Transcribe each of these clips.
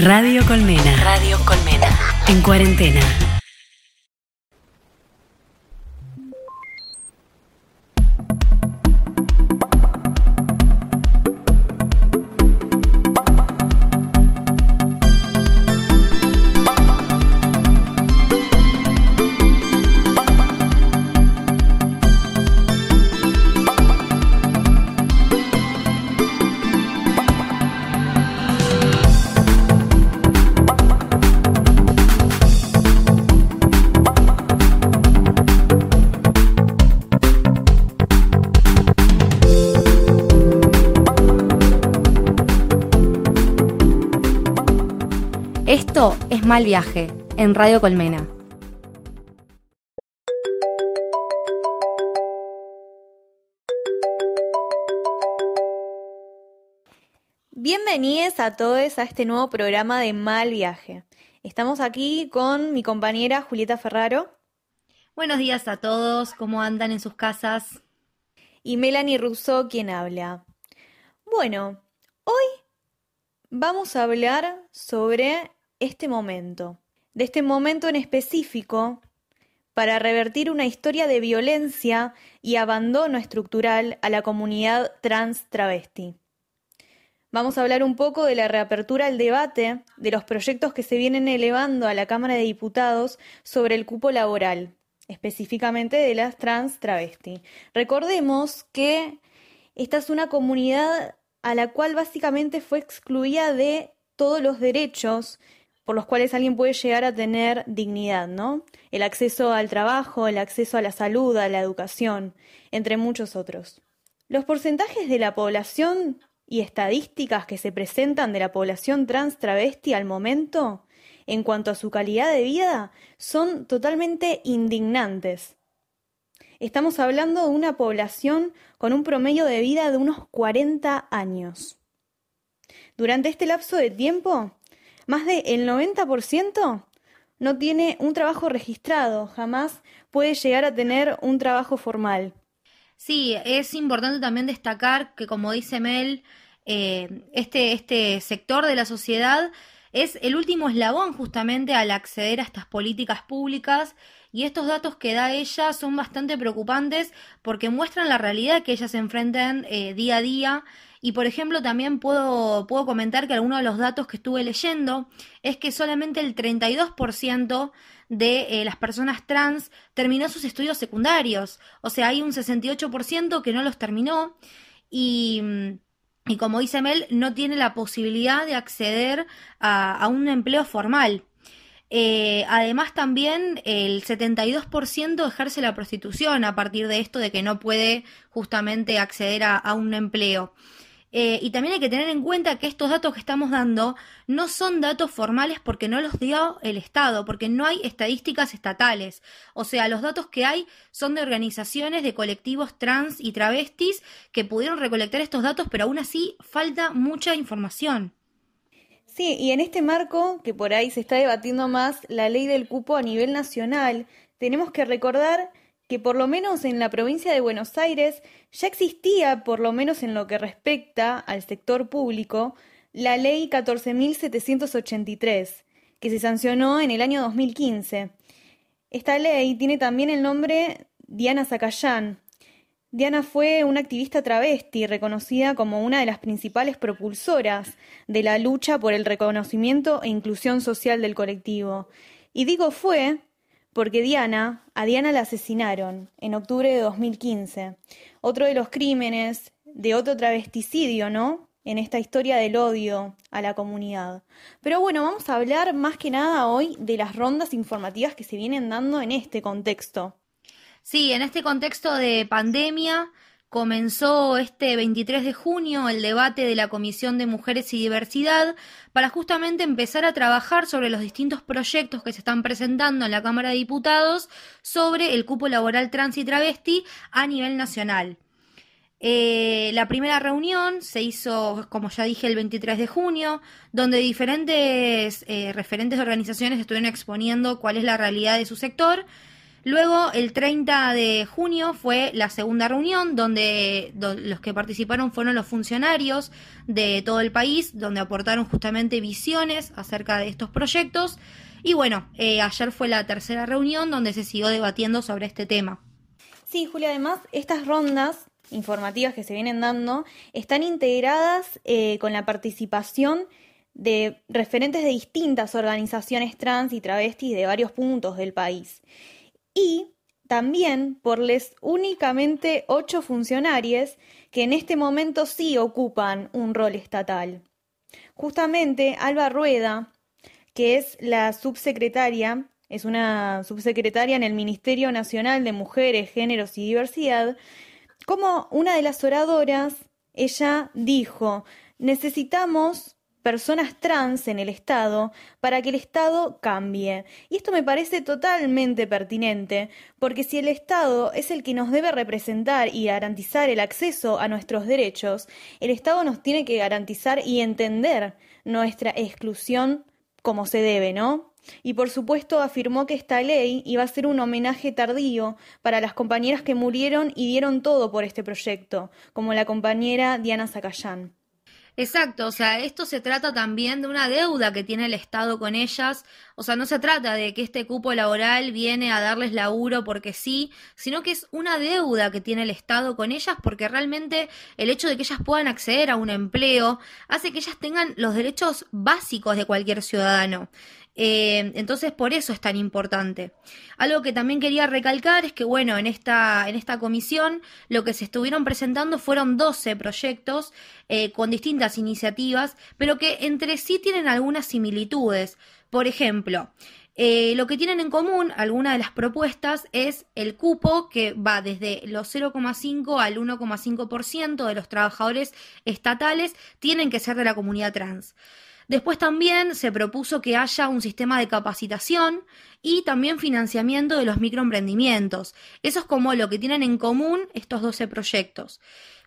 Radio Colmena. Radio Colmena. En cuarentena. Esto es Mal Viaje, en Radio Colmena. Bienvenidos a todos a este nuevo programa de Mal Viaje. Estamos aquí con mi compañera Julieta Ferraro Buenos días a todos, ¿cómo andan en sus casas? y Melanie Russo quien habla. Bueno, hoy vamos a hablar sobre este momento, de este momento en específico para revertir una historia de violencia y abandono estructural a la comunidad trans travesti. Vamos a hablar un poco de la reapertura al debate de los proyectos que se vienen elevando a la Cámara de Diputados sobre el cupo laboral, específicamente de las trans travesti. Recordemos que esta es una comunidad a la cual básicamente fue excluida de todos los derechos por los cuales alguien puede llegar a tener dignidad, ¿no? El acceso al trabajo, el acceso a la salud, a la educación, entre muchos otros. Los porcentajes de la población y estadísticas que se presentan de la población trans travesti al momento, en cuanto a su calidad de vida, son totalmente indignantes. Estamos hablando de una población con un promedio de vida de unos 40 años. Durante este lapso de tiempo, más del 90% no tiene un trabajo registrado, jamás puede llegar a tener un trabajo formal. Sí, es importante también destacar que, como dice Mel, eh, este, este sector de la sociedad es el último eslabón justamente al acceder a estas políticas públicas y estos datos que da ella son bastante preocupantes porque muestran la realidad que ellas se enfrentan eh, día a día y por ejemplo también puedo, puedo comentar que algunos de los datos que estuve leyendo es que solamente el 32% de eh, las personas trans terminó sus estudios secundarios, o sea, hay un 68% que no los terminó y... mm, y como dice Mel, no tiene la posibilidad de acceder a, a un empleo formal. Eh, además, también el 72% ejerce la prostitución a partir de esto de que no puede justamente acceder a, a un empleo. Eh, y también hay que tener en cuenta que estos datos que estamos dando no son datos formales porque no los dio el Estado, porque no hay estadísticas estatales. O sea, los datos que hay son de organizaciones, de colectivos trans y travestis que pudieron recolectar estos datos, pero aún así falta mucha información. Sí, y en este marco, que por ahí se está debatiendo más la ley del cupo a nivel nacional, tenemos que recordar que por lo menos en la provincia de Buenos Aires ya existía, por lo menos en lo que respecta al sector público, la ley 14.783, que se sancionó en el año 2015. Esta ley tiene también el nombre Diana Zacayán. Diana fue una activista travesti reconocida como una de las principales propulsoras de la lucha por el reconocimiento e inclusión social del colectivo. Y digo fue porque Diana, a Diana la asesinaron en octubre de 2015. Otro de los crímenes de otro travesticidio, ¿no? En esta historia del odio a la comunidad. Pero bueno, vamos a hablar más que nada hoy de las rondas informativas que se vienen dando en este contexto. Sí, en este contexto de pandemia comenzó este 23 de junio el debate de la Comisión de Mujeres y Diversidad para justamente empezar a trabajar sobre los distintos proyectos que se están presentando en la Cámara de Diputados sobre el cupo laboral trans y travesti a nivel nacional. Eh, la primera reunión se hizo, como ya dije, el 23 de junio, donde diferentes eh, referentes de organizaciones estuvieron exponiendo cuál es la realidad de su sector. Luego, el 30 de junio fue la segunda reunión donde, los que participaron fueron los funcionarios de todo el país, donde aportaron justamente visiones acerca de estos proyectos. Y bueno, eh, ayer fue la tercera reunión donde se siguió debatiendo sobre este tema. Sí, Julia, además, estas rondas informativas que se vienen dando están integradas eh, con la participación de referentes de distintas organizaciones trans y travestis de varios puntos del país y también por les únicamente ocho funcionarios que en este momento sí ocupan un rol estatal. Justamente Alba Rueda, que es la subsecretaria, es una subsecretaria en el Ministerio Nacional de Mujeres, Géneros y Diversidad, como una de las oradoras, ella dijo, necesitamos personas trans en el Estado para que el Estado cambie. Y esto me parece totalmente pertinente, porque si el Estado es el que nos debe representar y garantizar el acceso a nuestros derechos, el Estado nos tiene que garantizar y entender nuestra exclusión como se debe, ¿no? Y por supuesto afirmó que esta ley iba a ser un homenaje tardío para las compañeras que murieron y dieron todo por este proyecto, como la compañera Diana Zacayán. Exacto, o sea, esto se trata también de una deuda que tiene el Estado con ellas, o sea, no se trata de que este cupo laboral viene a darles laburo porque sí, sino que es una deuda que tiene el Estado con ellas porque realmente el hecho de que ellas puedan acceder a un empleo hace que ellas tengan los derechos básicos de cualquier ciudadano. Eh, entonces, por eso es tan importante. Algo que también quería recalcar es que, bueno, en esta, en esta comisión lo que se estuvieron presentando fueron 12 proyectos eh, con distintas iniciativas, pero que entre sí tienen algunas similitudes. Por ejemplo, eh, lo que tienen en común algunas de las propuestas es el cupo que va desde los 0,5 al 1,5% de los trabajadores estatales tienen que ser de la comunidad trans. Después también se propuso que haya un sistema de capacitación y también financiamiento de los microemprendimientos. Eso es como lo que tienen en común estos 12 proyectos.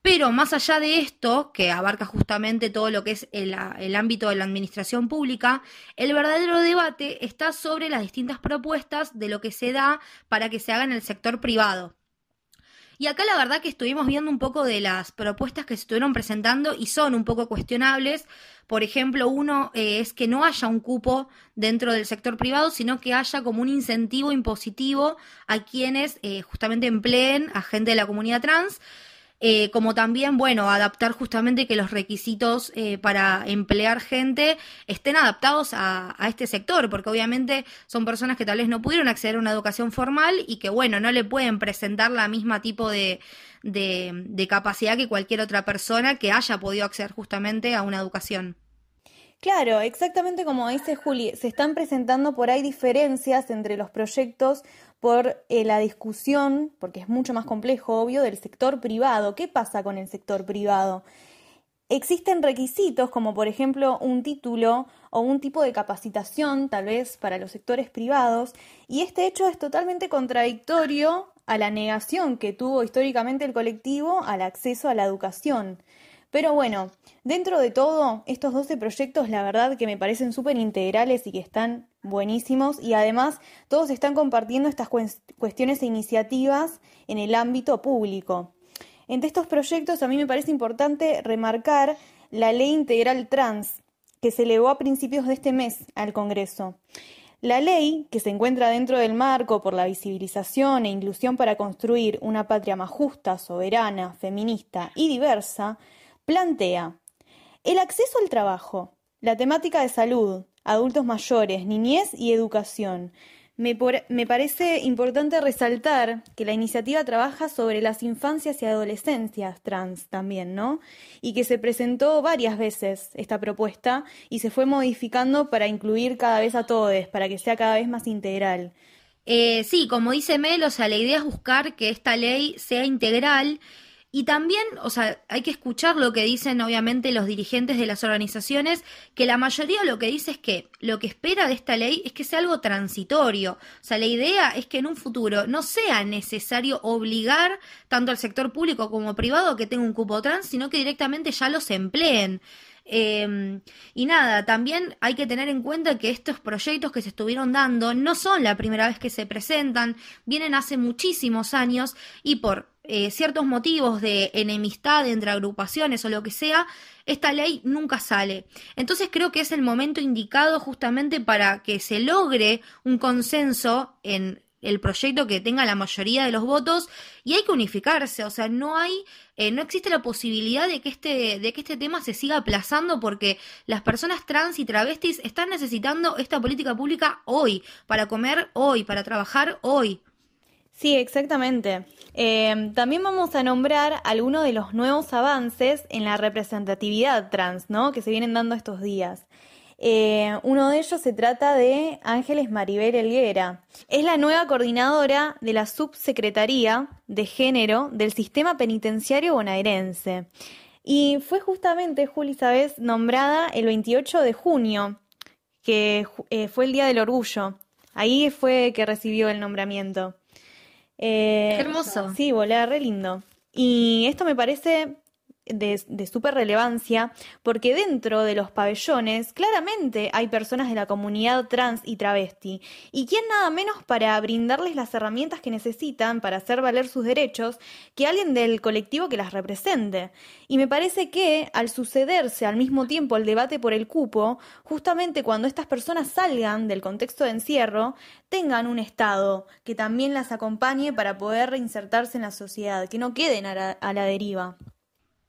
Pero más allá de esto, que abarca justamente todo lo que es el, el, ámbito de la administración pública, el verdadero debate está sobre las distintas propuestas de lo que se da para que se haga en el sector privado. Y acá la verdad que estuvimos viendo un poco de las propuestas que se estuvieron presentando y son un poco cuestionables. Por ejemplo, uno eh, es que no haya un cupo dentro del sector privado, sino que haya como un incentivo impositivo a quienes eh, justamente empleen a gente de la comunidad trans. Eh, como también, bueno, adaptar justamente que los requisitos eh, para emplear gente estén adaptados a, este sector, porque obviamente son personas que tal vez no pudieron acceder a una educación formal y que, bueno, no le pueden presentar la misma tipo de, de capacidad que cualquier otra persona que haya podido acceder justamente a una educación. Claro, exactamente como dice Juli, se están presentando por ahí diferencias entre los proyectos por eh, la discusión, porque es mucho más complejo, obvio, del sector privado. ¿Qué pasa con el sector privado? Existen requisitos como por ejemplo un título o un tipo de capacitación tal vez para los sectores privados y este hecho es totalmente contradictorio a la negación que tuvo históricamente el colectivo al acceso a la educación. Pero bueno, dentro de todo, estos 12 proyectos la verdad que me parecen súper integrales y que están buenísimos y además todos están compartiendo estas cuestiones e iniciativas en el ámbito público. Entre estos proyectos a mí me parece importante remarcar la ley integral trans que se elevó a principios de este mes al Congreso. La ley, que se encuentra dentro del marco por la visibilización e inclusión para construir una patria más justa, soberana, feminista y diversa, plantea el acceso al trabajo, la temática de salud, adultos mayores, niñez y educación. Me, me, parece importante resaltar que la iniciativa trabaja sobre las infancias y adolescencias trans también, ¿no? Y que se presentó varias veces esta propuesta y se fue modificando para incluir cada vez a todos, para que sea cada vez más integral. Eh, sí, como dice Mel, o sea, la idea es buscar que esta ley sea integral y también, o sea, hay que escuchar lo que dicen obviamente los dirigentes de las organizaciones, que la mayoría lo que dice es que lo que espera de esta ley es que sea algo transitorio. O sea, la idea es que en un futuro no sea necesario obligar tanto al sector público como privado que tenga un cupo trans, sino que directamente ya los empleen. Em, y nada, también hay que tener en cuenta que estos proyectos que se estuvieron dando no son la primera vez que se presentan, vienen hace muchísimos años y por eh, ciertos motivos de enemistad entre agrupaciones o lo que sea, esta ley nunca sale. Entonces creo que es el momento indicado justamente para que se logre un consenso en el proyecto que tenga la mayoría de los votos y hay que unificarse, o sea, no hay, eh, no existe la posibilidad de que este, de que este tema se siga aplazando porque las personas trans y travestis están necesitando esta política pública hoy, para comer hoy, para trabajar hoy. Sí, exactamente. Eh, también vamos a nombrar algunos de los nuevos avances en la representatividad trans, ¿no? Que se vienen dando estos días. Eh, uno de ellos se trata de Ángeles Maribel Elguera. Es la nueva coordinadora de la Subsecretaría de Género del Sistema Penitenciario Bonaerense. Y fue justamente, Juli, sabes, nombrada el 28 de junio, que eh, fue el Día del Orgullo. Ahí fue que recibió el nombramiento. Eh, Qué hermoso. Sí, volé re lindo. Y esto me parece de, de súper relevancia porque dentro de los pabellones claramente hay personas de la comunidad trans y travesti. ¿Y quién nada menos para brindarles las herramientas que necesitan para hacer valer sus derechos que alguien del colectivo que las represente? Y me parece que al sucederse al mismo tiempo el debate por el cupo, justamente cuando estas personas salgan del contexto de encierro, tengan un Estado que también las acompañe para poder reinsertarse en la sociedad, que no queden a la deriva.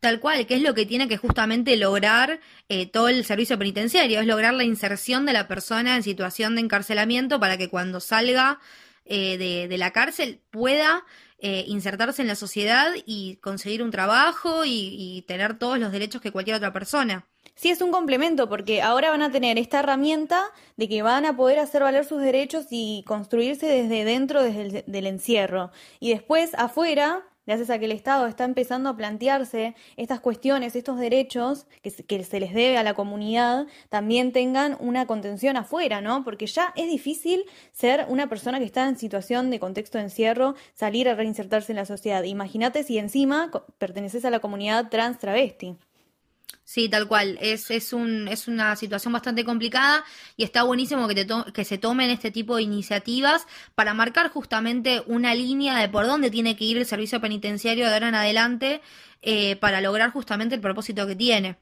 Tal cual, que es lo que tiene que justamente lograr eh, todo el servicio penitenciario, es lograr la inserción de la persona en situación de encarcelamiento para que cuando salga eh, de, la cárcel pueda eh, insertarse en la sociedad y conseguir un trabajo y, tener todos los derechos que cualquier otra persona. Sí, es un complemento porque ahora van a tener esta herramienta de que van a poder hacer valer sus derechos y construirse desde dentro desde el, del encierro. Y después afuera gracias a que el Estado está empezando a plantearse estas cuestiones, estos derechos que se, que se les debe a la comunidad, también tengan una contención afuera, ¿no? Porque ya es difícil ser una persona que está en situación de contexto de encierro, salir a reinsertarse en la sociedad. Imagínate si encima perteneces a la comunidad trans travesti. Sí, tal cual. Es, es, un, es una situación bastante complicada y está buenísimo que, te que se tomen este tipo de iniciativas para marcar justamente una línea de por dónde tiene que ir el servicio penitenciario de ahora en adelante eh, para lograr justamente el propósito que tiene.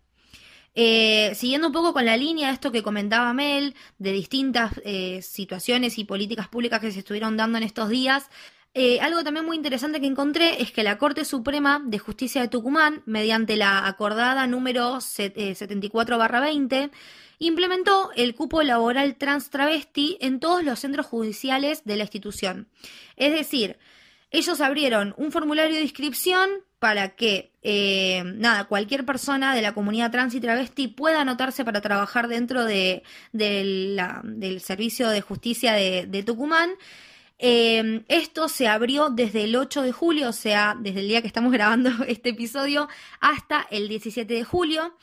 Eh, siguiendo un poco con la línea de esto que comentaba Mel, de distintas eh, situaciones y políticas públicas que se estuvieron dando en estos días, eh, algo también muy interesante que encontré es que la Corte Suprema de Justicia de Tucumán, mediante la acordada número 74-20, eh, implementó el cupo laboral trans travesti en todos los centros judiciales de la institución. Es decir, ellos abrieron un formulario de inscripción para que eh, nada, cualquier persona de la comunidad trans y travesti pueda anotarse para trabajar dentro de, del servicio de justicia de Tucumán Em, esto se abrió desde el 8 de julio, o sea, desde el día que estamos grabando este episodio, hasta el 17 de julio.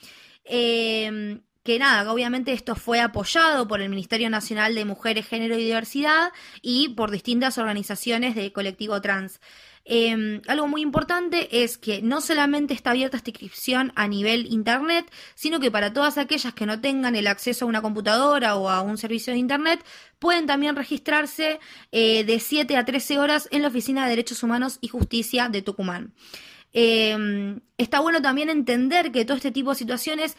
Em, que nada, obviamente esto fue apoyado por el Ministerio Nacional de Mujeres, Género y Diversidad y por distintas organizaciones de colectivo trans. Em, algo muy importante es que no solamente está abierta esta inscripción a nivel internet, sino que para todas aquellas que no tengan el acceso a una computadora o a un servicio de internet, pueden también registrarse eh, de 7 a 13 horas en la Oficina de Derechos Humanos y Justicia de Tucumán. Em, está bueno también entender que todo este tipo de situaciones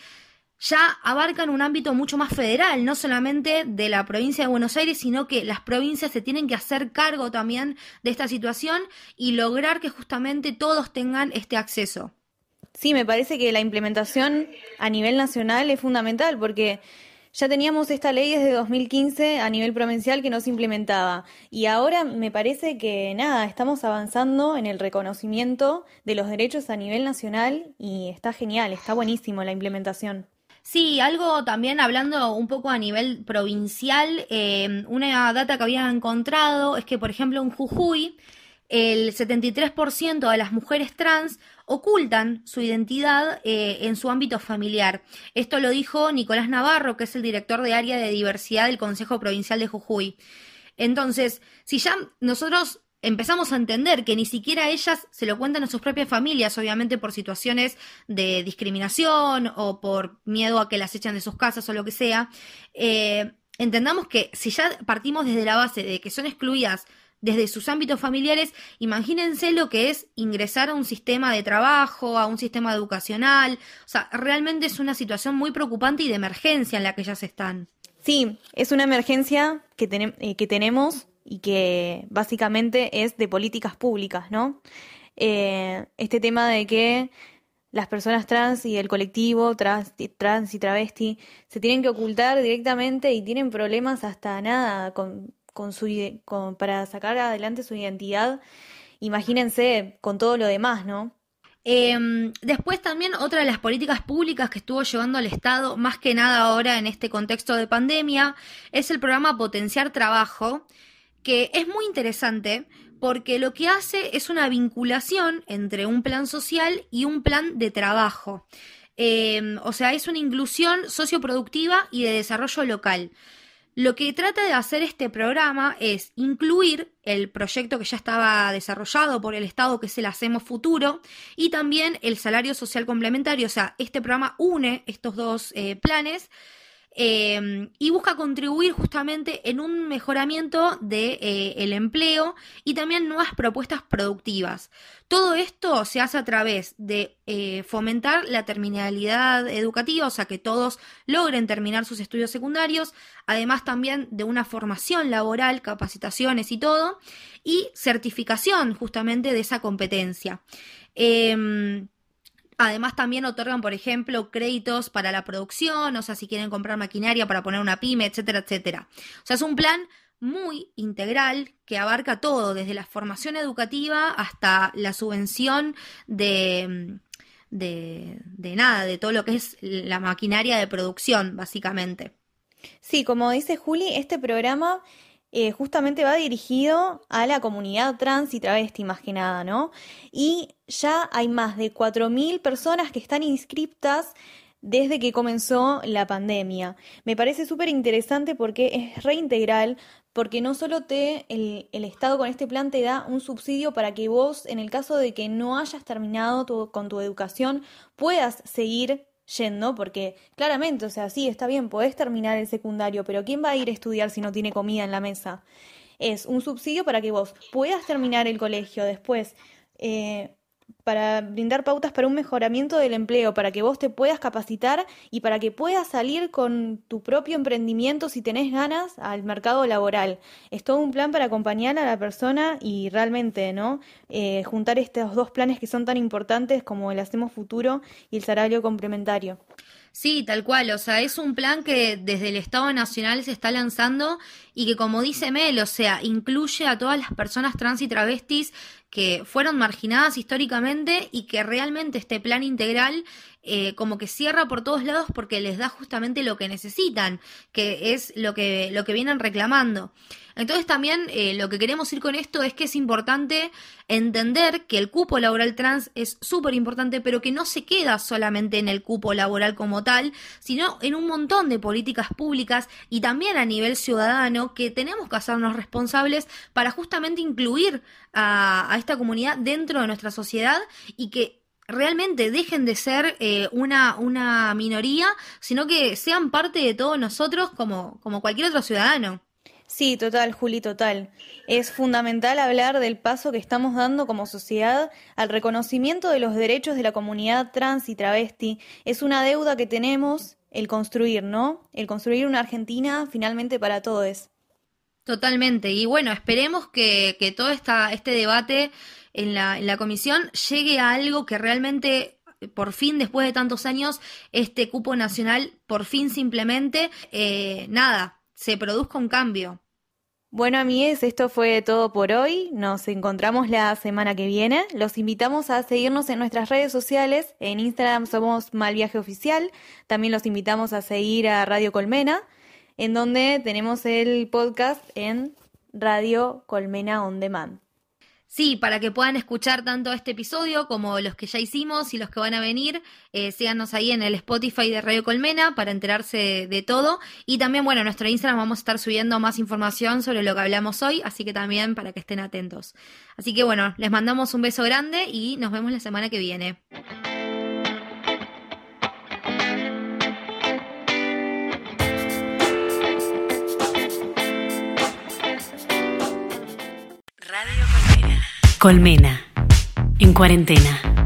ya abarcan un ámbito mucho más federal, no solamente de la provincia de Buenos Aires, sino que las provincias se tienen que hacer cargo también de esta situación y lograr que justamente todos tengan este acceso. Sí, me parece que la implementación a nivel nacional es fundamental porque ya teníamos esta ley desde 2015 a nivel provincial que no se implementaba y ahora me parece que nada, estamos avanzando en el reconocimiento de los derechos a nivel nacional y está genial, está buenísimo la implementación. Sí, algo también hablando un poco a nivel provincial, eh, una data que había encontrado es que, por ejemplo, en Jujuy, el 73% de las mujeres trans ocultan su identidad eh, en su ámbito familiar. Esto lo dijo Nicolás Navarro, que es el director de área de diversidad del Consejo Provincial de Jujuy. Entonces, si ya nosotros empezamos a entender que ni siquiera ellas se lo cuentan a sus propias familias, obviamente por situaciones de discriminación o por miedo a que las echen de sus casas o lo que sea, eh, entendamos que si ya partimos desde la base de que son excluidas desde sus ámbitos familiares, imagínense lo que es ingresar a un sistema de trabajo, a un sistema educacional. O sea, realmente es una situación muy preocupante y de emergencia en la que ellas están. Sí, es una emergencia que, eh, que tenemos y que básicamente es de políticas públicas, ¿no? Eh, este tema de que las personas trans y el colectivo trans, trans y travesti se tienen que ocultar directamente y tienen problemas hasta nada con, con su, para sacar adelante su identidad. Imagínense con todo lo demás, ¿no? Em, después también otra de las políticas públicas que estuvo llevando al Estado, más que nada ahora en este contexto de pandemia, es el programa Potenciar Trabajo, que es muy interesante porque lo que hace es una vinculación entre un plan social y un plan de trabajo. Em, o sea, es una inclusión socioproductiva y de desarrollo local. Lo que trata de hacer este programa es incluir el proyecto que ya estaba desarrollado por el Estado, que es el Hacemos Futuro, y también el salario social complementario. O sea, este programa une estos dos eh, planes Em, y busca contribuir justamente en un mejoramiento del de, eh, empleo y también nuevas propuestas productivas. Todo esto se hace a través de eh, fomentar la terminalidad educativa, o sea, que todos logren terminar sus estudios secundarios, además también de una formación laboral, capacitaciones y todo, y certificación justamente de esa competencia. Em, Además también otorgan, por ejemplo, créditos para la producción, o sea, si quieren comprar maquinaria para poner una pyme, etcétera, etcétera. O sea, es un plan muy integral que abarca todo, desde la formación educativa hasta la subvención de, de, de nada, de todo lo que es la maquinaria de producción, básicamente. Sí, como dice Juli, este programa eh, justamente va dirigido a la comunidad trans y travesti más que nada, ¿no? Y ya hay más de 4.000 personas que están inscriptas desde que comenzó la pandemia. Me parece súper interesante porque es reintegral, porque no solo te, el, el, Estado con este plan te da un subsidio para que vos, en el caso de que no hayas terminado con tu educación, puedas seguir yendo, porque claramente, o sea, sí, está bien, podés terminar el secundario, pero ¿quién va a ir a estudiar si no tiene comida en la mesa? Es un subsidio para que vos puedas terminar el colegio después. Eh, para brindar pautas para un mejoramiento del empleo, para que vos te puedas capacitar y para que puedas salir con tu propio emprendimiento si tenés ganas al mercado laboral. Es todo un plan para acompañar a la persona y realmente, ¿no? Eh, juntar estos dos planes que son tan importantes como el Hacemos Futuro y el salario complementario. Sí, tal cual, o sea, es un plan que desde el Estado Nacional se está lanzando y que como dice Mel, o sea, incluye a todas las personas trans y travestis que fueron marginadas históricamente y que realmente este plan integral eh, como que cierra por todos lados porque les da justamente lo que necesitan, que es lo que, lo que vienen reclamando. Entonces también eh, lo que queremos ir con esto es que es importante entender que el cupo laboral trans es súper importante, pero que no se queda solamente en el cupo laboral como tal, sino en un montón de políticas públicas y también a nivel ciudadano que tenemos que hacernos responsables para justamente incluir a, esta comunidad dentro de nuestra sociedad y que realmente dejen de ser eh, una, minoría, sino que sean parte de todos nosotros como cualquier otro ciudadano. Sí, total, Juli, total. Es fundamental hablar del paso que estamos dando como sociedad al reconocimiento de los derechos de la comunidad trans y travesti. Es una deuda que tenemos el construir, ¿no? El construir una Argentina finalmente para todos. Totalmente. Y bueno, esperemos que, que todo esta, este debate en la, en la comisión llegue a algo que realmente por fin, después de tantos años, este cupo nacional por fin simplemente, eh, nada, se produzca un cambio. Bueno, amigues, esto fue todo por hoy. Nos encontramos la semana que viene. Los invitamos a seguirnos en nuestras redes sociales. En Instagram somos Malviaje Oficial. También los invitamos a seguir a Radio Colmena, en donde tenemos el podcast en Radio Colmena On Demand. Sí, para que puedan escuchar tanto este episodio como los que ya hicimos y los que van a venir, eh, síganos ahí en el Spotify de Radio Colmena para enterarse de, todo. Y también, bueno, en nuestro Instagram vamos a estar subiendo más información sobre lo que hablamos hoy, así que también para que estén atentos. Así que bueno, les mandamos un beso grande y nos vemos la semana que viene. Colmena. En cuarentena.